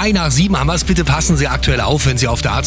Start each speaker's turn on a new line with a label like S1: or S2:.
S1: drei nach sieben haben wir es. Bitte passen Sie aktuell auf, wenn Sie auf der A